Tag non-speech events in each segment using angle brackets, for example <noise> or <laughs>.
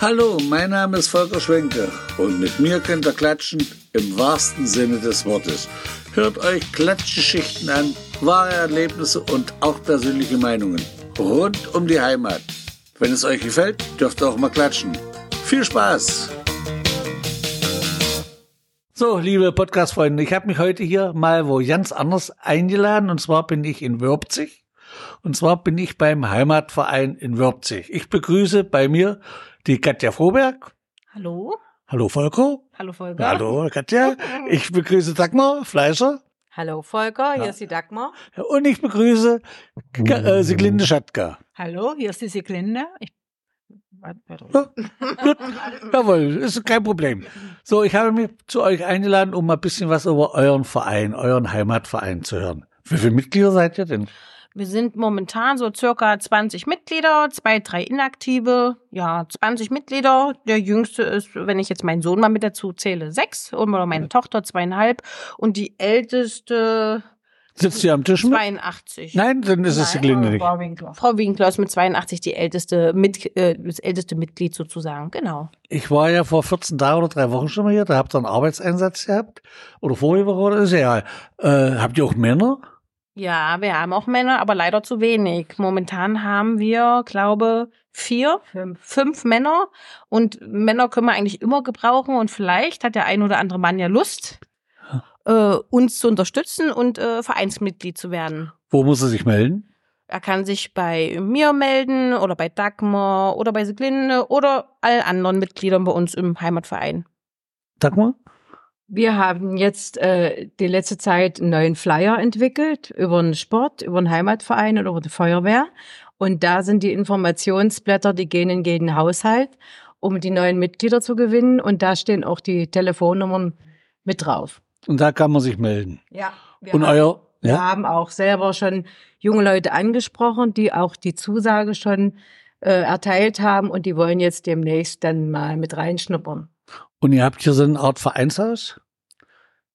Hallo, mein Name ist Volker Schwenke und mit mir könnt ihr klatschen im wahrsten Sinne des Wortes. Hört euch Klatschgeschichten an, wahre Erlebnisse und auch persönliche Meinungen rund um die Heimat. Wenn es euch gefällt, dürft ihr auch mal klatschen. Viel Spaß! So, liebe Podcast-Freunde, ich habe mich heute hier mal wo ganz anders eingeladen und zwar bin ich in Würpzig. Und zwar bin ich beim Heimatverein in Würpzig. Ich begrüße bei mir die Katja Froberg. Hallo. Hallo Volker. Hallo Volker. Hallo Katja. Ich begrüße Dagmar Fleischer. Hallo Volker, hier ist die Dagmar. Und ich begrüße Ka- äh, Siglinde Schatka. Hallo, hier ist die Siglinde. Ich. Ja, gut. Jawohl, ist kein Problem. So, ich habe mich zu euch eingeladen, um mal ein bisschen was über euren Verein, euren Heimatverein zu hören. Wie viele Mitglieder seid ihr denn? Wir sind momentan so circa 20 Mitglieder, zwei, drei Inaktive. Ja, 20 Mitglieder. Der jüngste ist, wenn ich jetzt meinen Sohn mal mit dazu zähle, sechs. Oder meine Tochter zweieinhalb. Und die älteste Sitzt ihr am Tisch mit? 82. Nein, dann ist es Siglinde nicht. Frau Winkler. Frau Winkler ist mit 82 die älteste, mit, äh, das älteste Mitglied sozusagen. Genau. Ich war ja vor 14 Tagen oder drei Wochen schon mal hier, da habt ihr einen Arbeitseinsatz gehabt. Oder vorige Woche, oder ist ja. Äh, habt ihr auch Männer? Ja, wir haben auch Männer, aber leider zu wenig. Momentan haben wir, glaube vier, Fünf. fünf Männer und Männer können wir eigentlich immer gebrauchen und vielleicht hat der ein oder andere Mann ja Lust, äh, uns zu unterstützen und äh, Vereinsmitglied zu werden. Wo muss er sich melden? Er kann sich bei mir melden oder bei Dagmar oder bei Siglinde oder allen anderen Mitgliedern bei uns im Heimatverein. Dagmar? Wir haben jetzt äh, die letzte Zeit einen neuen Flyer entwickelt über den Sport, über den Heimatverein und über die Feuerwehr. Und da sind die Informationsblätter, die gehen in jeden Haushalt, um die neuen Mitglieder zu gewinnen. Und da stehen auch die Telefonnummern mit drauf. Und da kann man sich melden. Ja. Wir Und haben, euer, wir ja? haben auch selber schon junge Leute angesprochen, die auch die Zusage schon äh, erteilt haben und die wollen jetzt demnächst dann mal mit reinschnuppern. Und ihr habt hier so eine Art Vereinshaus?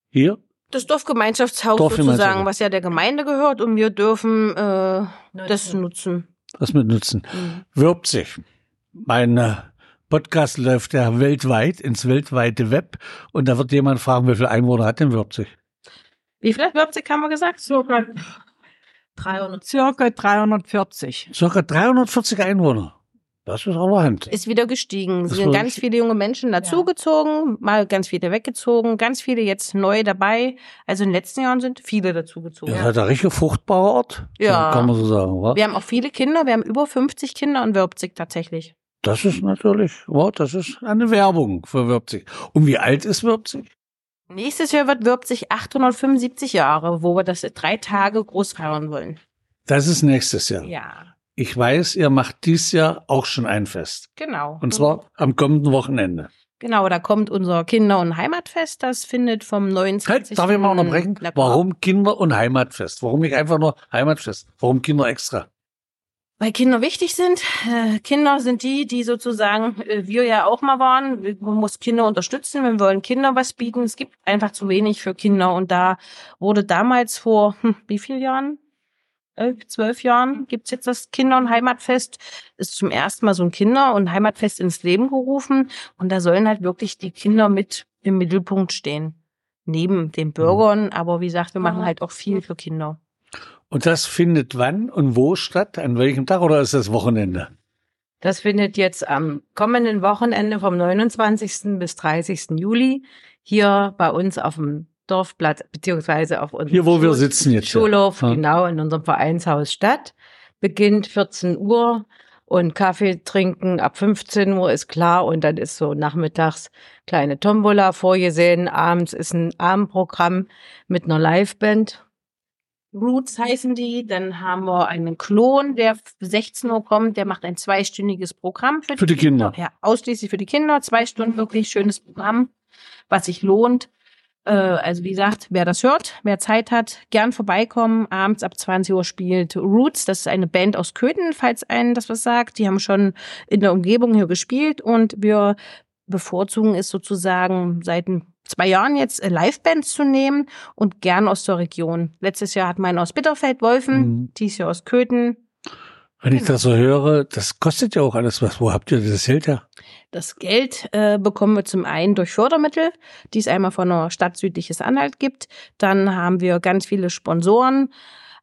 Hier? Das Dorfgemeinschaftshaus Dorfgemeinschaft. sozusagen, was ja der Gemeinde gehört und wir dürfen äh, das nutzen. Das mit nutzen. Mhm. Wirbt sich. Mein äh, Podcast läuft ja weltweit, ins weltweite Web. Und da wird jemand fragen, wie viele Einwohner hat denn Würzig? Wie viel hat Würzig haben wir gesagt? Circa 300. Circa 340. Circa 340 Einwohner. Das ist allerhand. Ist wieder gestiegen. Das Es sind ganz viele junge Menschen dazugezogen, mal ganz viele weggezogen, ganz viele jetzt neu dabei. Also in den letzten Jahren sind viele dazugezogen. Ihr seid ein richtig fruchtbarer Ort. Ja. Kann man so sagen, wa? Wir haben auch viele Kinder, wir haben über 50 Kinder in Würzig tatsächlich. Das ist natürlich, wow, das ist eine Werbung für Würzig. Und wie alt ist Würzig? Nächstes Jahr wird Würzig 875 Jahre, wo wir das drei Tage groß feiern wollen. Das ist nächstes Jahr. Ja, Ich weiß, ihr macht dies Jahr auch schon ein Fest. genau. Und zwar am kommenden Wochenende. Genau, da kommt unser Kinder- und Heimatfest. Das findet vom 29. Halt, darf ich mal unterbrechen? Na. Warum Kinder- und Heimatfest? Warum nicht einfach nur Heimatfest? Warum Kinder extra? Weil Kinder wichtig sind. Äh, Kinder sind die, die sozusagen äh, wir ja auch mal waren. Man muss Kinder unterstützen. Wir wollen Kinder was bieten. Es gibt einfach zu wenig für Kinder. Und da wurde damals vor hm, wie vielen Jahren? Elf, zwölf Jahren gibt's jetzt das Kinder- und Heimatfest. Ist zum ersten Mal so ein Kinder- und Heimatfest ins Leben gerufen. Und da sollen halt wirklich die Kinder mit im Mittelpunkt stehen. Neben den Bürgern. Aber wie gesagt, wir machen halt auch viel für Kinder. Und das findet wann und wo statt? An welchem Tag oder ist das Wochenende? Das findet jetzt am kommenden Wochenende vom 29. bis 30. Juli hier bei uns auf dem Dorfplatz, beziehungsweise auf unserem Hier, wo wir sitzen jetzt. Schulhof, Ja. genau, in unserem Vereinshaus statt. Beginnt 14 Uhr und Kaffee trinken ab 15 Uhr ist klar und dann ist so nachmittags kleine Tombola vorgesehen. Abends ist ein Abendprogramm mit einer Liveband. Roots heißen die. Dann haben wir einen Klon, der 16 Uhr kommt. Der macht ein zweistündiges Programm für, Für die Kinder. Ja, ausschließlich für die Kinder. Zwei Stunden wirklich schönes Programm, was sich lohnt. Äh, also wie gesagt, wer das hört, wer Zeit hat, gern vorbeikommen. Abends ab 20 Uhr spielt Roots. Das ist eine Band aus Köthen, falls einen das was sagt. Die haben schon in der Umgebung hier gespielt und wir bevorzugen es sozusagen seit zwei Jahren jetzt äh, Livebands zu nehmen und gern aus der Region. Letztes Jahr wir einen aus Bitterfeld-Wolfen, Mhm. dies Jahr aus Köthen. Wenn ich das so höre, das kostet ja auch alles was. Wo habt ihr das Geld her? Das Geld äh, bekommen wir zum einen durch Fördermittel, die es einmal von der Stadt Südliches Anhalt gibt. Dann haben wir ganz viele Sponsoren.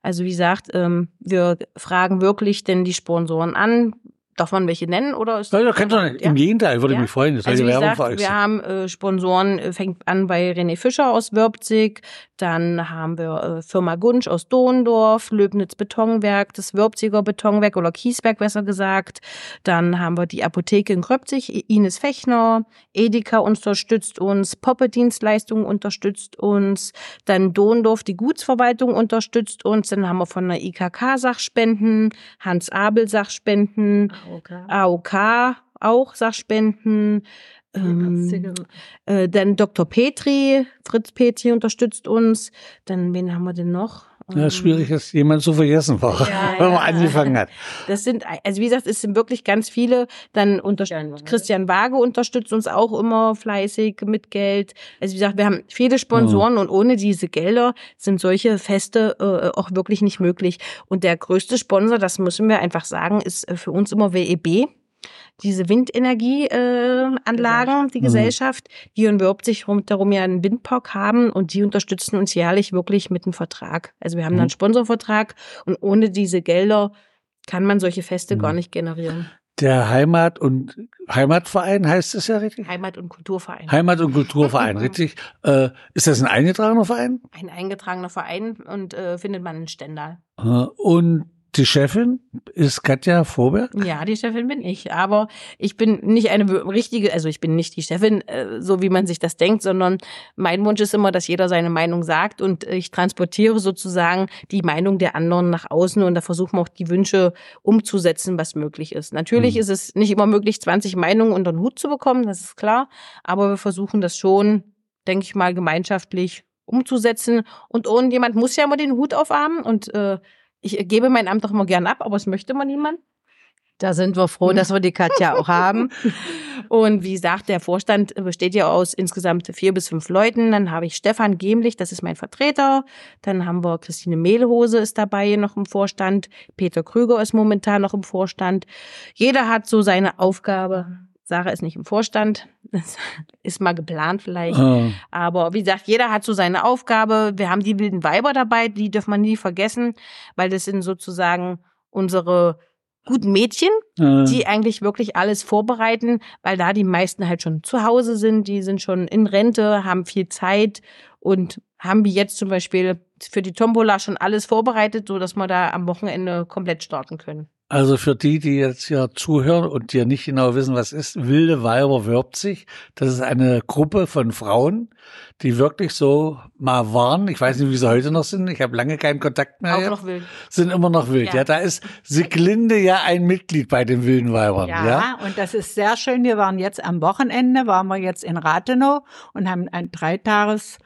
Also wie gesagt, ähm, wir fragen wirklich denn die Sponsoren an, Darf man welche nennen oder ist Nein, das kannst du nicht. Im Gegenteil, würde Ja. mich freuen. Das also die wie Werbung gesagt, wir haben äh, Sponsoren, äh, fängt an bei René Fischer aus Wörpzig, dann haben wir äh, Firma Gunsch aus Dohndorf, Löbnitz Betonwerk, das Wörpziger Betonwerk oder Kieswerk besser gesagt, dann haben wir die Apotheke in Kröpzig, Ines Fechner, Edeka unterstützt uns, Poppe Dienstleistungen unterstützt uns, dann Dohndorf, die Gutsverwaltung unterstützt uns, dann haben wir von der IKK Sachspenden, Hans Abel Sachspenden, AOK auch Sachspenden. Ähm, äh, dann Dr. Petri, Fritz Petri unterstützt uns. Dann, wen haben wir denn noch? Ja, Ähm, schwierig ist, jemand zu vergessen war, <laughs> Ja, wenn man ja. angefangen hat. Das sind, also wie gesagt, es sind wirklich ganz viele. Dann unter Christian Waage unterstützt uns auch immer fleißig mit Geld. Also wie gesagt, wir haben viele Sponsoren und ohne diese Gelder sind solche Feste äh, auch wirklich nicht möglich. Und der größte Sponsor, das müssen wir einfach sagen, ist äh, für uns immer WEB. Diese Windenergieanlagen, äh, Anlagen, die Mhm. Gesellschaft, die in sich darum ja einen Windpark haben und die unterstützen uns jährlich wirklich mit einem Vertrag. Also wir haben Mhm. dann einen Sponsorvertrag und ohne diese Gelder kann man solche Feste Mhm. gar nicht generieren. Der Heimat- und Heimatverein heißt es ja richtig? Heimat- und Kulturverein. Heimat- und Kulturverein, <laughs> richtig. Äh, ist das ein eingetragener Verein? Ein eingetragener Verein und äh, findet man in Stendal. Äh, und die Chefin ist Katja Vorberg? Ja, die Chefin bin ich. Aber ich bin nicht eine richtige, also ich bin nicht die Chefin, äh, so wie man sich das denkt, sondern mein Wunsch ist immer, dass jeder seine Meinung sagt und ich transportiere sozusagen die Meinung der anderen nach außen und da versuchen wir auch die Wünsche umzusetzen, was möglich ist. Natürlich Mhm. ist es nicht immer möglich, 20 Meinungen unter den Hut zu bekommen, das ist klar, aber wir versuchen das schon, denke ich mal, gemeinschaftlich umzusetzen und irgendjemand muss ja immer den Hut aufhaben und äh, ich gebe mein Amt doch immer gern ab, aber es möchte immer niemand. Da sind wir froh, dass wir die Katja auch haben. <laughs> Und wie gesagt, der Vorstand besteht ja aus insgesamt vier bis fünf Leuten. Dann habe ich Stefan Gemlich, das ist mein Vertreter. Dann haben wir Christine Mehlhose ist dabei noch im Vorstand. Peter Krüger ist momentan noch im Vorstand. Jeder hat so seine Aufgabe. Sarah ist nicht im Vorstand. <laughs> Das ist mal geplant vielleicht. Äh, Aber wie gesagt, jeder hat so seine Aufgabe. Wir haben die wilden Weiber dabei, die darf man nie vergessen, weil das sind sozusagen unsere guten Mädchen, äh, die eigentlich wirklich alles vorbereiten, weil da die meisten halt schon zu Hause sind, die sind schon in Rente, haben viel Zeit und haben wie jetzt zum Beispiel für die Tombola schon alles vorbereitet, so dass wir da am Wochenende komplett starten können. Also für die, die jetzt hier zuhören und die ja nicht genau wissen, was ist, Wilde Weiber wirbt sich. Das ist eine Gruppe von Frauen, die wirklich so mal waren. Ich weiß nicht, wie sie heute noch sind. Ich habe lange keinen Kontakt mehr. Auch gehabt. noch wild. Sind immer noch wild. Ja, Ja. da ist Siglinde ja ein Mitglied bei den wilden Weibern. Ja. Ja, und das ist sehr schön. Wir waren jetzt am Wochenende, waren wir jetzt in Rathenow und haben ein Dreitages,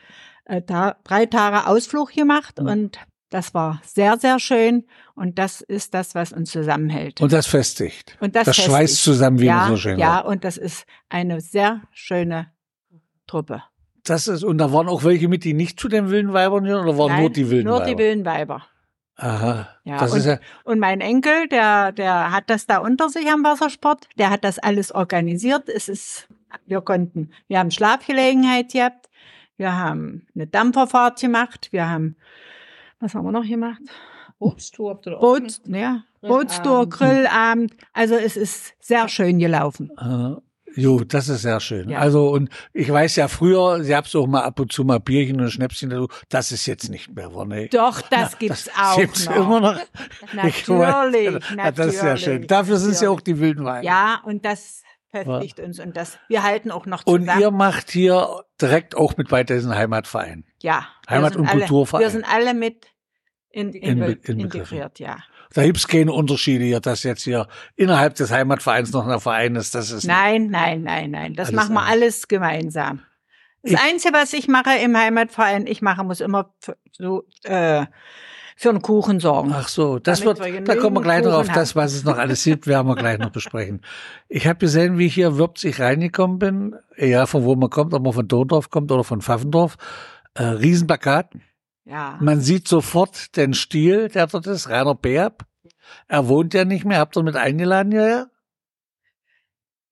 äh, drei Tage Ausflug gemacht Mhm. und das war sehr, sehr schön und das ist das, was uns zusammenhält. Und das festigt. Und das das festigt. schweißt zusammen, wie ja, man so schön Ja, sagt. und das ist eine sehr schöne Truppe. Das ist, und da waren auch welche mit, die nicht zu den wilden Weibern gehören, oder waren Nein, nur die wilden Nur Weiber? die wilden Weiber. Aha. Ja, das und, ist ja, und mein Enkel, der, der hat das da unter sich am Wassersport, der hat das alles organisiert. Es ist, wir konnten, wir haben Schlafgelegenheit gehabt, wir haben eine Dampferfahrt gemacht, wir haben, was haben wir noch gemacht? Ihr auch Boot, ja, Bootstour, Grillabend. Also es ist sehr schön gelaufen. äh, jo, das ist sehr schön. Ja. Also, und ich weiß ja früher, sie hab's auch mal ab und zu mal Bierchen und Schnäpschen dazu. Das ist jetzt nicht mehr, war ne? Doch, das gibt's auch gibt's noch. immer noch. Natürlich, Ja, das ist sehr schön. natürlich, Dafür sind ja natürlich. auch die wilden Weiber. Ja, und das festigt uns und das, wir halten auch noch zusammen. Und ihr macht hier direkt auch mit bei diesen Heimatverein. Ja. Heimat- und alle, Kulturverein. Wir sind alle mit in, in, in, integriert, ja. Da gibt's keine Unterschiede hier, dass jetzt hier innerhalb des Heimatvereins noch ein Verein ist. Das ist Nein, nein, nein, nein. Das machen wir anders. alles gemeinsam. Das Ich- Einzige, was ich mache im Heimatverein, ich mache, muss immer für, so, äh, für einen Kuchen sorgen. Ach so, das Damit wird, wir da kommen wir gleich noch auf genügend das, was es noch alles gibt, werden wir gleich noch besprechen. Ich habe gesehen, wie ich hier Würzig reingekommen bin, egal von wo man kommt, ob man von Dordorf kommt oder von Pfaffendorf, äh, Riesenplakat. Ja. Man sieht sofort den Stil, der dort ist, Rainer Beerb. Er wohnt ja nicht mehr. Habt ihr mit eingeladen, ja, ja?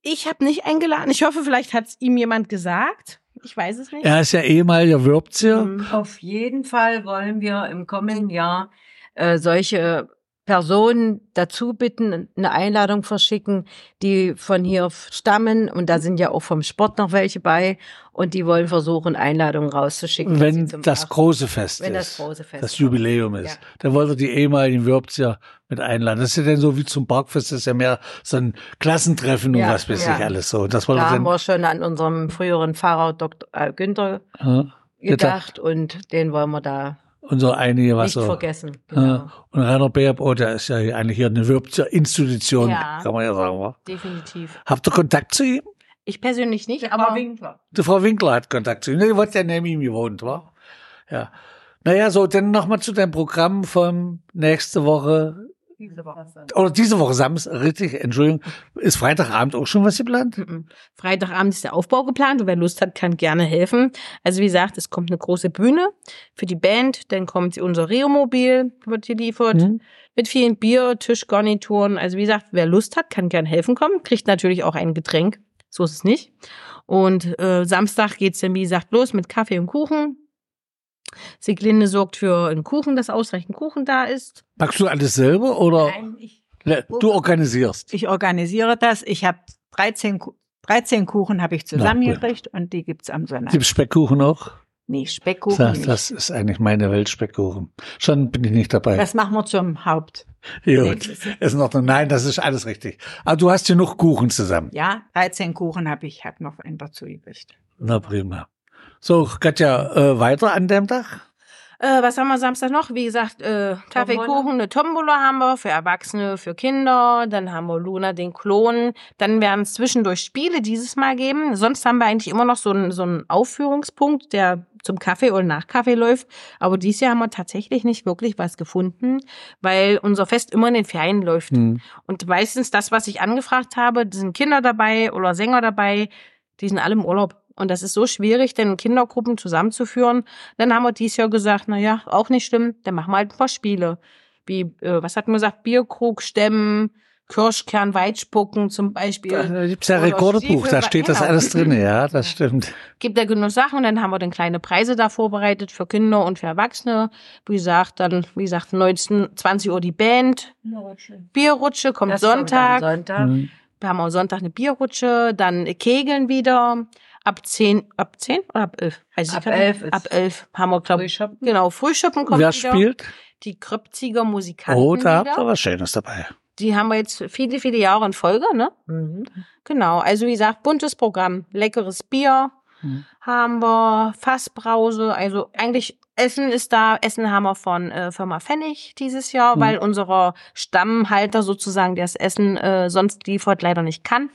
Ich habe nicht eingeladen. Ich hoffe, vielleicht hat es ihm jemand gesagt. Ich weiß es nicht. Er ist ja ehemaliger Würbzier. Mhm. Auf jeden Fall wollen wir im kommenden Jahr äh, solche Personen dazu bitten, eine Einladung verschicken, die von hier stammen. Und da sind ja auch vom Sport noch welche bei. Und die wollen versuchen, Einladungen rauszuschicken. Wenn das große Fest wenn ist. das große Fest das. Jubiläum ist. Ja. Da wollte die ehemaligen Würbzier mit einladen. Das ist ja dann so wie zum Parkfest, das ist ja mehr so ein Klassentreffen und Ja, was weiß ja. ich alles so. Das Da haben dann, wir schon an unserem früheren Pfarrer Dr. äh, Günther ja, gedacht und den wollen wir da und so einige was nicht so. vergessen. Genau. Und Rainer Beerb, oh, der ist ja eigentlich hier eine Würbzier Institution, Ja. kann man ja sagen. Wa? Definitiv. Habt ihr Kontakt zu ihm? Ich persönlich nicht, aber Die Frau Winkler hat Kontakt zu ihm. Die wird ja neben ihm gewohnt, wa? Ja. Naja, so, dann nochmal zu deinem Programm von nächste Woche. Oder diese Woche Samstag, richtig, Entschuldigung. Ist Freitagabend auch schon was geplant? Mhm. Freitagabend ist der Aufbau geplant und wer Lust hat, kann gerne helfen. Also wie gesagt, es kommt eine große Bühne für die Band, dann kommt unser Rio-Mobil, wird geliefert, Mhm. mit vielen Bier, Tischgarnituren. Also wie gesagt, wer Lust hat, kann gerne helfen kommen, kriegt natürlich auch ein Getränk, so ist es nicht. Und äh, Samstag geht's dann, wie gesagt, los mit Kaffee und Kuchen. Sieglinde sorgt für einen Kuchen, dass ausreichend Kuchen da ist. Magst du alles selber oder Nein, ich du organisierst? Ich organisiere das. Ich habe 13, Ku- 13 Kuchen habe ich zusammengekriegt und die gibt's am Sonntag. Gibt Speckkuchen auch? Nee, Speckkuchen Das, nicht. das ist eigentlich meine Welt, Speckkuchen. Schon bin ich nicht dabei. Das machen wir zum Haupt. Gut. Ist noch, nein, das ist alles richtig. Aber du hast genug Kuchen zusammen. Ja, 13 Kuchen habe ich, habe noch einen dazu gekriegt. Na prima. So, Katja, äh, weiter an dem Tag? Äh, was haben wir Samstag noch? Wie gesagt, äh, Kaffee, Tombola. Kuchen, eine Tombola haben wir für Erwachsene, für Kinder. Dann haben wir Luna den Klon. Dann werden es zwischendurch Spiele dieses Mal geben. Sonst haben wir eigentlich immer noch so einen so einen Aufführungspunkt, der zum Kaffee oder nach Kaffee läuft. Aber dieses Jahr haben wir tatsächlich nicht wirklich was gefunden, weil unser Fest immer in den Ferien läuft. Hm. Und meistens das, was ich angefragt habe, da sind Kinder dabei oder Sänger dabei, die sind alle im Urlaub. Und das ist so schwierig, denn Kindergruppen zusammenzuführen. Dann haben wir dieses Jahr gesagt, na ja, auch nicht schlimm, dann machen wir halt ein paar Spiele. Wie, äh, was hatten wir gesagt, Bierkrug stemmen, Kirschkern, Weitspucken zum Beispiel. Da gibt's ja Oder Rekordebuch, da steht das genau. alles drin, ja, das stimmt. Gibt da genug Sachen und dann haben wir dann kleine Preise da vorbereitet für Kinder und für Erwachsene. Wie gesagt, dann, wie gesagt, 19, 20 Uhr die Band. Bierrutsche kommt Das kommt am Sonntag. Sonntag. Hm. Wir haben am Sonntag eine Bierrutsche, dann Kegeln wieder. Ab 10, ab 10 oder ab 11? Weiß ich Ab gar nicht. 11 ist Ab 11 haben wir, glaube Frühschoppen. Genau, Frühschoppen kommt Wer wieder. spielt? Die Kröpziger Musikanten Oh, da habt ihr was Schönes dabei. Die haben wir jetzt viele, viele Jahre in Folge, ne? Mhm. Genau, also wie gesagt, buntes Programm, leckeres Bier Mhm. haben wir, Fassbrause, also eigentlich Essen ist da, Essen haben wir von äh, Firma Pfennig dieses Jahr, Mhm. weil unser Stammhalter sozusagen, der das Essen äh, sonst liefert, leider nicht kann.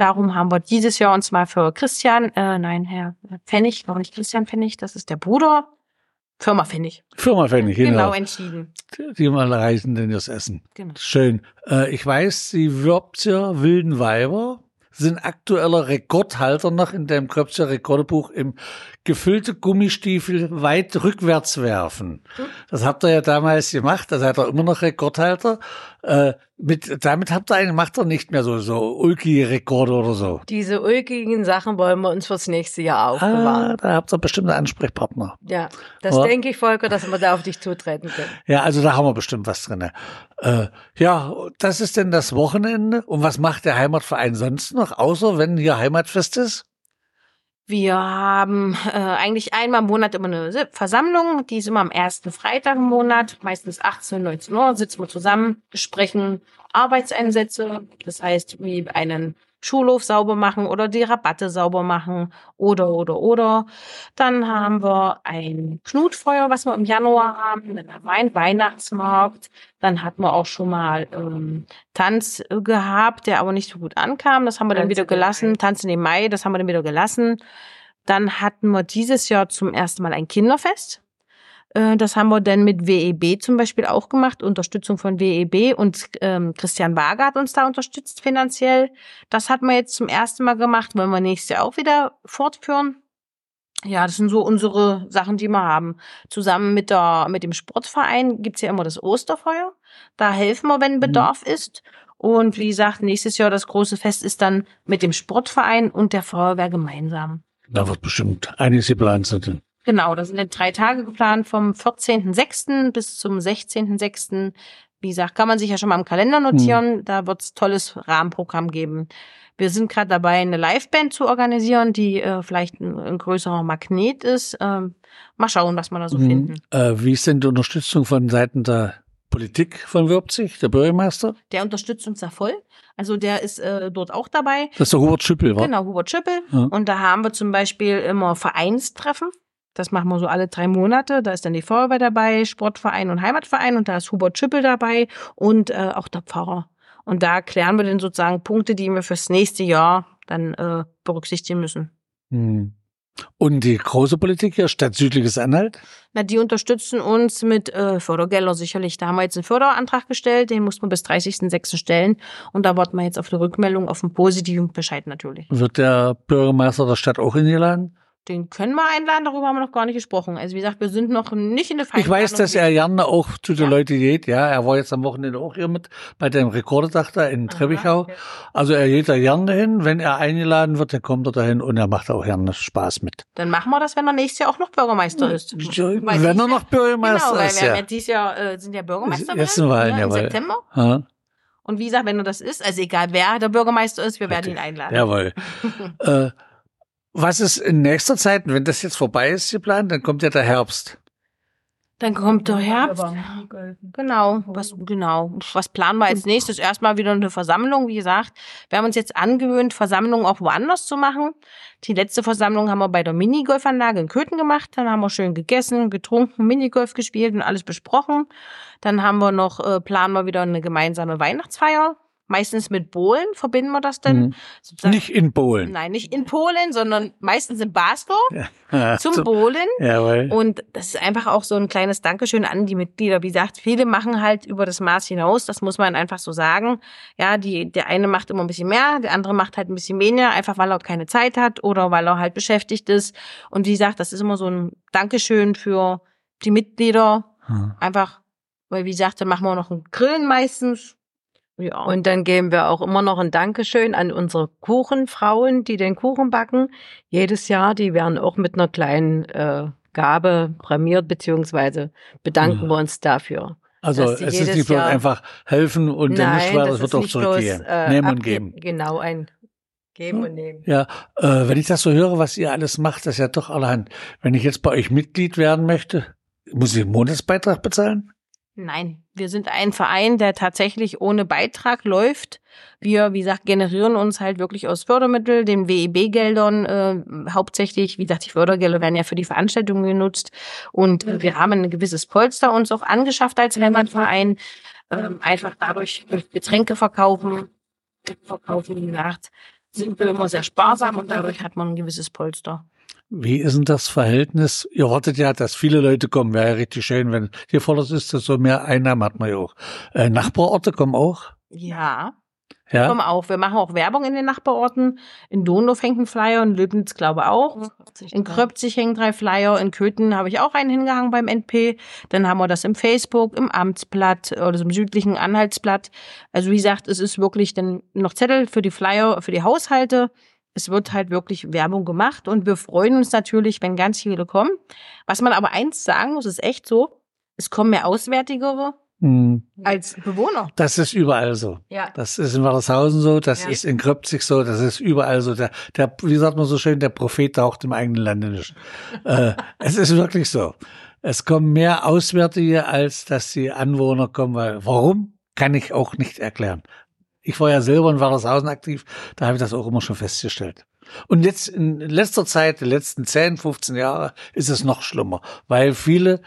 Darum haben wir dieses Jahr uns mal für Christian, äh, nein, Herr Pfennig, noch nicht Christian Pfennig, das ist der Bruder, Firma Pfennig, Firma Pfennig, genau, genau. entschieden. Die mal reisen denn das Essen. Genau. Schön. Äh, ich weiß, die Würbzer wilden Weiber sind aktueller Rekordhalter noch in dem Kröpzer Rekordebuch im gefüllte Gummistiefel weit rückwärts werfen. Das habt ihr ja damals gemacht, da seid ihr immer noch Rekordhalter. Äh, mit, damit habt ihr eigentlich, macht ihr nicht mehr so, so ulkige Rekorde oder so. Diese ulkigen Sachen wollen wir uns fürs nächste Jahr Ah, aufbewahren. da habt ihr bestimmt einen Ansprechpartner. Ja, das Ja. denke ich, Volker, dass wir da auf dich zutreten können. Ja, also da haben wir bestimmt was drin. Äh, ja, das ist denn das Wochenende. Und was macht der Heimatverein sonst noch, außer wenn hier Heimatfest ist? Wir haben äh, eigentlich einmal im Monat immer eine Versammlung, die ist immer am ersten Freitag im Monat, meistens 18, 19 Uhr, sitzen wir zusammen, besprechen Arbeitseinsätze, das heißt, wie einen Schulhof sauber machen oder die Rabatte sauber machen oder, oder, oder. Dann haben wir ein Knutfeuer, was wir im Januar haben, dann haben wir einen Weihnachtsmarkt, dann hatten wir auch schon mal ähm, Tanz äh, gehabt, der aber nicht so gut ankam, das haben wir dann Tanz wieder gelassen. Tanz in den Mai, das haben wir dann wieder gelassen. Dann hatten wir dieses Jahr zum ersten Mal ein Kinderfest. Äh, Das haben wir dann mit WEB zum Beispiel auch gemacht, Unterstützung von WEB und ähm, Christian Wager hat uns da unterstützt finanziell. Das hatten wir jetzt zum ersten Mal gemacht, wollen wir nächstes Jahr auch wieder fortführen. Ja, das sind so unsere Sachen, die wir haben. Zusammen mit der mit dem Sportverein gibt's ja immer das Osterfeuer. Da helfen wir, wenn Bedarf ist. Und wie gesagt, nächstes Jahr das große Fest ist dann mit dem Sportverein und der Feuerwehr gemeinsam. Da wird bestimmt einiges geplant sein. Genau, da sind jetzt drei Tage geplant vom 14.06. bis zum 16.06. Wie gesagt, kann man sich ja schon mal im Kalender notieren. Da wird's tolles Rahmenprogramm geben. Wir sind gerade dabei, eine Liveband zu organisieren, die äh, vielleicht ein, ein größerer Magnet ist. Ähm, mal schauen, was wir da so finden. Äh, wie ist denn die Unterstützung von Seiten der Politik von Würzig, der Bürgermeister? Der unterstützt uns da voll. Also der ist äh, dort auch dabei. Das ist der Hubert Schüppel, war? Genau, Hubert Schüppel. Ja. Und da haben wir zum Beispiel immer Vereinstreffen. Das machen wir so alle drei Monate. Da ist dann die Feuerwehr dabei, Sportverein und Heimatverein und da ist Hubert Schüppel dabei und äh, auch der Pfarrer. Und da klären wir dann sozusagen Punkte, die wir fürs nächste Jahr dann äh, berücksichtigen müssen. Hm. Und die große Politik hier, Stadt Südliches Anhalt? Na, die unterstützen uns mit äh, Fördergeldern sicherlich. Da haben wir jetzt einen Förderantrag gestellt, den mussten wir bis 30.06. stellen. Und da warten wir jetzt auf eine Rückmeldung, auf einen positiven Bescheid natürlich. Wird der Bürgermeister der Stadt auch eingeladen? Den können wir einladen, darüber haben wir noch gar nicht gesprochen. Also wie gesagt, wir sind noch nicht in der Ich weiß, dass er gerne auch zu den Ja. Leuten geht. Ja, er war jetzt am Wochenende auch hier mit bei dem Rekordetag da in Trebichau. Also er geht da gerne hin. Wenn er eingeladen wird, dann kommt er dahin und er macht auch gerne Spaß mit. Dann machen wir das, wenn er nächstes Jahr auch noch Bürgermeister ist. <laughs> Weil Wenn er noch Bürgermeister genau, weil ist, wir ja. ja dieses Jahr äh, sind ja Bürgermeister Wahlen, ne, im jawohl. September. Ja, Und wie gesagt, wenn er das ist, also egal wer der Bürgermeister ist, wir werden ihn einladen. jawohl. <laughs> äh, was ist in nächster Zeit, wenn das jetzt vorbei ist geplant, dann kommt ja der Herbst. Dann kommt der Herbst. Genau, was, genau. Was planen wir als nächstes? Erstmal wieder eine Versammlung, wie gesagt. Wir haben uns jetzt angewöhnt, Versammlungen auch woanders zu machen. Die letzte Versammlung haben wir bei der Minigolfanlage in Köthen gemacht. Dann haben wir schön gegessen, getrunken, Minigolf gespielt und alles besprochen. Dann haben wir noch, äh, planen wir wieder eine gemeinsame Weihnachtsfeier. Meistens mit Bohlen verbinden wir das dann. Mhm. Nicht in Polen. Nein, nicht in Polen, sondern meistens in Basdorf Ja, <laughs> zum so- Bohlen. Jawohl. Und das ist einfach auch so ein kleines Dankeschön an die Mitglieder. Wie gesagt, viele machen halt über das Maß hinaus, das muss man einfach so sagen. Ja, die, der eine macht immer ein bisschen mehr, der andere macht halt ein bisschen weniger, einfach weil er keine Zeit hat oder weil er halt beschäftigt ist. Und wie gesagt, das ist immer so ein Dankeschön für die Mitglieder. Hm. Einfach, weil wie gesagt, dann machen wir noch einen Grillen meistens. Ja. Und dann geben wir auch immer noch ein Dankeschön an unsere Kuchenfrauen, die den Kuchen backen. Jedes Jahr, die werden auch mit einer kleinen äh, Gabe prämiert, beziehungsweise bedanken Ja. wir uns dafür. Also es ist nicht bloß Jahr- einfach helfen und dann nicht weiter, das ist wird auch bloß, zurückgehen. äh, Nehmen und geben. Genau, ein Geben und Nehmen. Ja, äh, wenn ich das so höre, was ihr alles macht, das ist ja doch allerhand. Wenn ich jetzt bei euch Mitglied werden möchte, muss ich einen Monatsbeitrag bezahlen? Nein, wir sind ein Verein, der tatsächlich ohne Beitrag läuft. Wir, wie gesagt, generieren uns halt wirklich aus Fördermitteln, den WEB-Geldern äh, hauptsächlich. Wie gesagt, die Fördergelder werden ja für die Veranstaltungen genutzt. Und äh, wir haben ein gewisses Polster uns auch angeschafft als Heimatverein. Ähm, einfach dadurch durch Getränke verkaufen, verkaufen, wie gesagt, sind wir immer sehr sparsam und dadurch hat man ein gewisses Polster. Wie ist denn das Verhältnis? Ihr wartet ja, dass viele Leute kommen. Wäre ja richtig schön, wenn hier vor das ist, so mehr Einnahmen hat man ja auch. Äh, Nachbarorte kommen auch? Ja, Ja. kommen auch. Wir machen auch Werbung in den Nachbarorten. In Donau hängt ein Flyer, in Löbnitz glaube auch. In Kröpzig hängen drei Flyer, in Köthen habe ich auch einen hingehangen beim NP. Dann haben wir das im Facebook, im Amtsblatt oder so im südlichen Anhaltsblatt. Also wie gesagt, es ist wirklich dann noch Zettel für die Flyer, für die Haushalte. Es wird halt wirklich Werbung gemacht und wir freuen uns natürlich, wenn ganz viele kommen. Was man aber eins sagen muss, ist echt so, es kommen mehr Auswärtigere Hm. als Bewohner. Das ist überall so. Ja. Das ist in Wallershausen so, das Ja. ist in Kröpzig so, das ist überall so. Der, der, wie sagt man so schön, der Prophet taucht im eigenen Lande nicht. <laughs> äh, es ist wirklich so. Es kommen mehr Auswärtige, als dass die Anwohner kommen. Weil, warum? Kann ich auch nicht erklären. Ich war ja selber in Wallershausen aktiv, da habe ich das auch immer schon festgestellt. Und jetzt in letzter Zeit, die letzten 10, 15 Jahre, ist es noch schlimmer, weil viele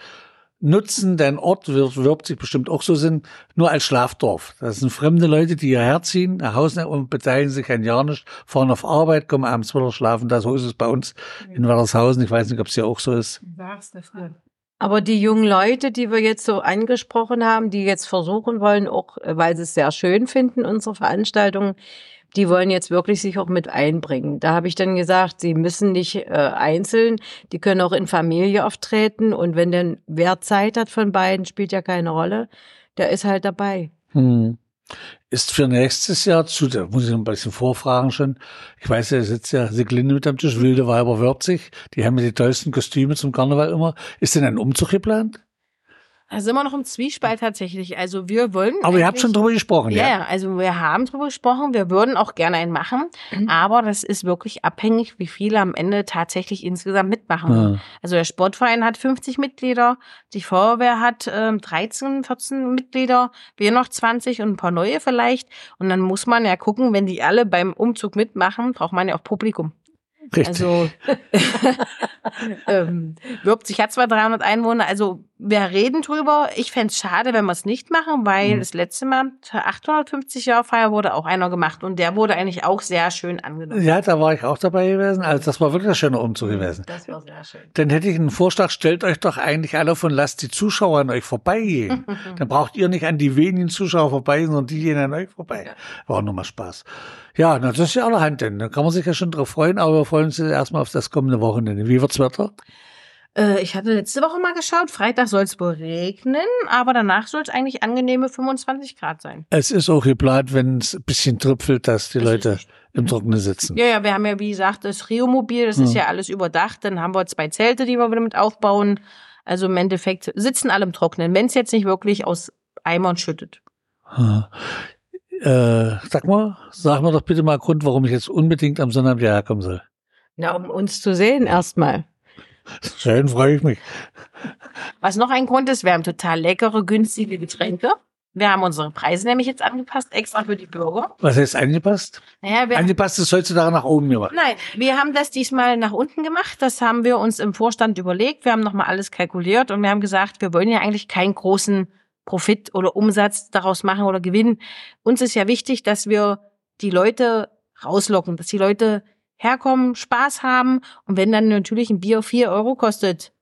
nutzen den Ort, wird, wird sich bestimmt auch so sind, nur als Schlafdorf. Das sind fremde Leute, die hierher ziehen, nach Hause und beteiligen sich ein Jahr nicht, fahren auf Arbeit, kommen abends wieder schlafen. Da so ist es bei uns in Wallershausen. Ich weiß nicht, ob es hier auch so ist. Aber die jungen Leute, die wir jetzt so angesprochen haben, die jetzt versuchen wollen, auch weil sie es sehr schön finden, unsere Veranstaltungen, die wollen jetzt wirklich sich auch mit einbringen. Da habe ich dann gesagt, sie müssen nicht äh, einzeln, die können auch in Familie auftreten und wenn denn wer Zeit hat von beiden, spielt ja keine Rolle, der ist halt dabei. Hm. Ist für nächstes Jahr zu, da muss ich noch ein bisschen vorfragen schon. Ich weiß ja, sitzt ja Siglinde mit am Tisch, Wilde Weiber Würzig. Die haben ja die tollsten Kostüme zum Karneval immer. Ist denn ein Umzug geplant? Also immer noch im Zwiespalt tatsächlich. Also wir wollen. Aber ihr habt schon drüber gesprochen, Ja, ja? also wir haben drüber gesprochen, wir würden auch gerne einen machen, Mhm. aber das ist wirklich abhängig, wie viele am Ende tatsächlich insgesamt mitmachen. Ja. Also der Sportverein hat 50 Mitglieder, die Feuerwehr hat ähm, 13, 14 Mitglieder, wir noch 20 und ein paar neue vielleicht. Und dann muss man ja gucken, wenn die alle beim Umzug mitmachen, braucht man ja auch Publikum. Richtig. Also <laughs> ähm, Würzig hat zwar 300 Einwohner, also wir reden drüber. Ich fänd's schade, wenn wir es nicht machen, weil Mhm. das letzte Mal zur 850 Jahre Feier wurde auch einer gemacht und der wurde eigentlich auch sehr schön angenommen. ja, da war ich auch dabei gewesen. Also das war wirklich ein schöner Umzug gewesen. Das war sehr schön. Dann hätte ich einen Vorschlag, stellt euch doch eigentlich alle von lasst die Zuschauer an euch vorbeigehen. <laughs> Dann braucht ihr nicht an die wenigen Zuschauer vorbeigehen, sondern die gehen an euch vorbei. War auch nochmal Spaß. Ja, na, das ist ja allerhand denn. Da kann man sich ja schon drauf freuen, aber wir freuen uns jetzt erstmal auf das kommende Wochenende. Wie wird's Wetter? Äh, ich hatte letzte Woche mal geschaut, Freitag soll es regnen, aber danach soll es eigentlich angenehme 25 Grad sein. Es ist auch geplant, wenn es ein bisschen tröpfelt, dass die Das Leute im Trockenen sitzen. Ja, ja, wir haben ja, wie gesagt, das Rio-Mobil, das ist ja alles überdacht. Dann haben wir zwei Zelte, die wir wieder mit aufbauen. Also im Endeffekt sitzen alle im Trocknen, wenn es jetzt nicht wirklich aus Eimern schüttet. Ha. Äh, sag mal, sag mir doch bitte mal einen Grund, warum ich jetzt unbedingt am Sonnabend hierher kommen soll. Na, um uns zu sehen erstmal. Schön, freue ich mich. Was noch ein Grund ist, wir haben total leckere, günstige Getränke. Wir haben unsere Preise nämlich jetzt angepasst, extra für die Bürger. Was heißt angepasst? Naja, wir, Angepasst ist heutzutage nach oben gemacht. nein, wir haben das diesmal nach unten gemacht. Das haben wir uns im Vorstand überlegt. Wir haben nochmal alles kalkuliert und wir haben gesagt, wir wollen ja eigentlich keinen großen Profit oder Umsatz daraus machen oder Gewinn. Uns ist ja wichtig, dass wir die Leute rauslocken, dass die Leute herkommen, Spaß haben. Und wenn dann natürlich ein Bier vier Euro kostet,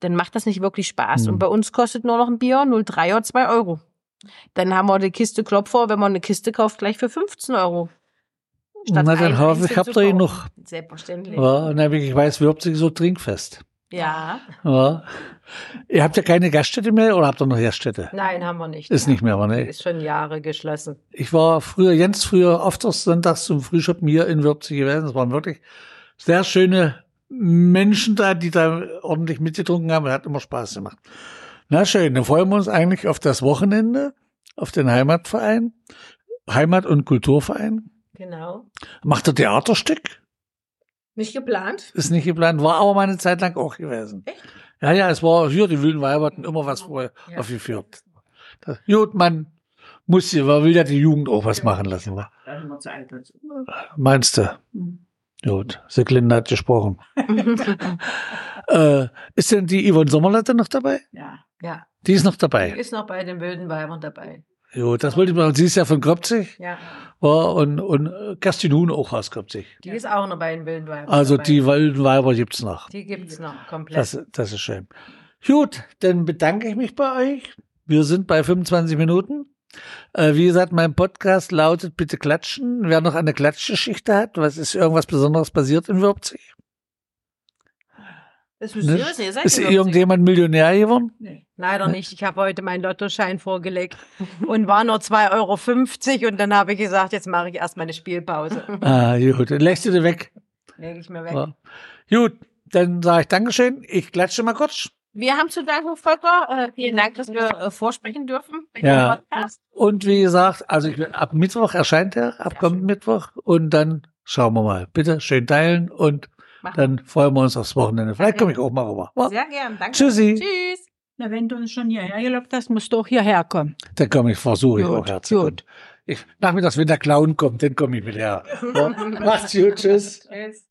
dann macht das nicht wirklich Spaß. Hm. Und bei uns kostet nur noch ein Bier 0,3er 2 Euro. Dann haben wir eine Kiste Klopfer, wenn man eine Kiste kauft, gleich für 15 Euro. Na, dann hoffe ich, habt ihr kaufen. genug. Selbstverständlich. Ja, ich weiß, wirbt sich so trinkfest. Ja. Ja. Ihr habt ja keine Gaststätte mehr oder habt ihr noch Gaststätte? Nein, haben wir nicht. Ist nicht mehr, aber ne. Ist schon Jahre geschlossen. Ich war früher, ganz früher, oft sonntags zum Frühschoppen hier in Würzig gewesen. Es waren wirklich sehr schöne Menschen da, die da ordentlich mitgetrunken haben. Hat immer Spaß gemacht. Na schön, dann freuen wir uns eigentlich auf das Wochenende, auf den Heimatverein, Heimat- und Kulturverein. Genau. Macht er Theaterstück? Nicht geplant? Ist nicht geplant, war aber mal eine Zeit lang auch gewesen. Echt? Ja, ja, es war hier, die wilden Weiber hatten immer was vorher Ja. aufgeführt. Das, gut, man muss ja, man will ja die Jugend auch was machen lassen. Wa? Da sind wir zu alt dazu. Meinst du? Mhm. Gut, Siglinde hat gesprochen. <laughs> Äh, ist denn die Yvonne Sommerlatte noch dabei? ja. Ja. Die ist noch dabei. Ist noch bei den wilden Weibern dabei. Gut, das wollte ich mal. Sie ist ja von Gröpzig Ja. war und, und äh, Kerstin Huhn auch aus Gröpzig. Die ist auch noch bei den wilden Weibern. Also dabei. die wilden Weiber gibt's noch. Die gibt's noch komplett. Das, das ist schön. Gut, dann bedanke ich mich bei euch. Wir sind bei 25 Minuten. Äh, wie gesagt, mein Podcast lautet Bitte klatschen. Wer noch eine Klatschgeschichte hat, was ist irgendwas Besonderes passiert in Würzig? Das Ne? ihr, was ihr seid. Ist irgendjemand Millionär geworden? Leider nicht. Ich habe heute meinen Lottoschein vorgelegt und war nur 2,50 Euro und dann habe ich gesagt, jetzt mache ich erstmal eine Spielpause. <laughs> Ah, gut, dann lässt du dir weg. Lege ich mir weg. Ja. Gut, dann sage ich Dankeschön. Ich klatsche mal kurz. Wir haben zu danken, Volker. Äh, vielen Dank, dass wir äh, vorsprechen dürfen. bei Ja. dem Podcast. Und wie gesagt, also ich bin, ab Mittwoch erscheint er, ab kommenden Mittwoch. Und dann schauen wir mal. Bitte schön teilen und Machen dann freuen wir uns aufs Wochenende. Vielleicht komme ich auch mal rüber. Sehr gern. Danke. Tschüssi. Tschüss. Na, wenn du uns schon hierher gelockt hast, musst du auch hierher kommen. Dann komme ich, versuche ich auch herzukommen. gut. Ich, nachmittags, wenn der Clown kommt, dann komme ich mit her. <laughs> Macht's gut, tschüss. Tschüss.